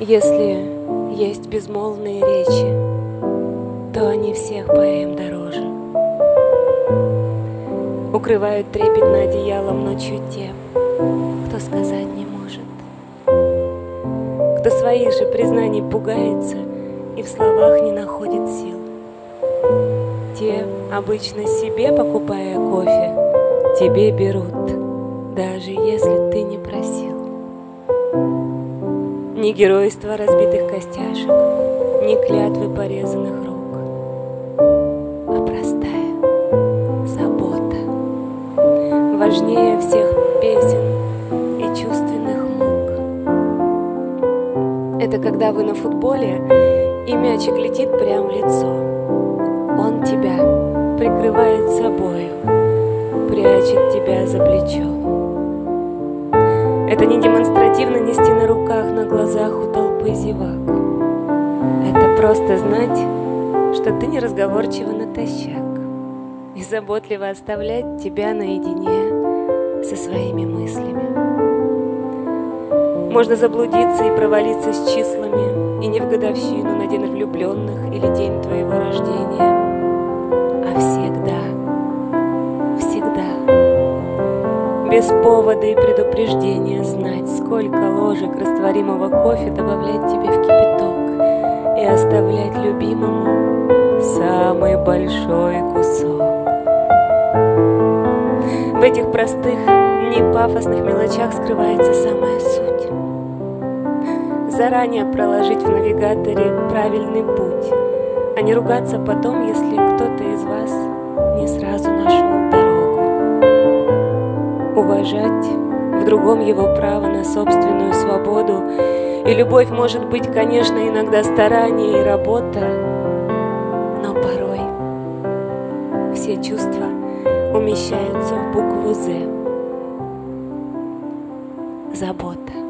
Если есть безмолвные речи, то они всех поэм дороже. Укрывают трепетно одеялом ночью те, кто сказать не может. Кто своих же признаний пугается и в словах не находит сил. Те, обычно себе покупая кофе, тебе берут, даже если Ни геройства разбитых костяшек, ни клятвы порезанных рук, а простая забота важнее всех песен и чувственных мук. Это когда вы на футболе, и мячик летит прямо в лицо. Он тебя прикрывает собою, прячет тебя за плечо. Это не демонстративно нести на руках, на глазах у толпы зевак. Это просто знать, что ты неразговорчива натощак и заботливо оставлять тебя наедине со своими мыслями. Можно заблудиться и провалиться с числами, и не в годовщину на день влюбленных или день твоего рождения, без повода и предупреждения знать, сколько ложек растворимого кофе добавлять тебе в кипяток и оставлять любимому самый большой кусок. В этих простых, не пафосных мелочах скрывается самая суть. Заранее проложить в навигаторе правильный путь, а не ругаться потом, если кто-то из вас не сразу уважать в другом его право на собственную свободу. И любовь может быть, конечно, иногда старание и работа, но порой все чувства умещаются в букву «З». Забота.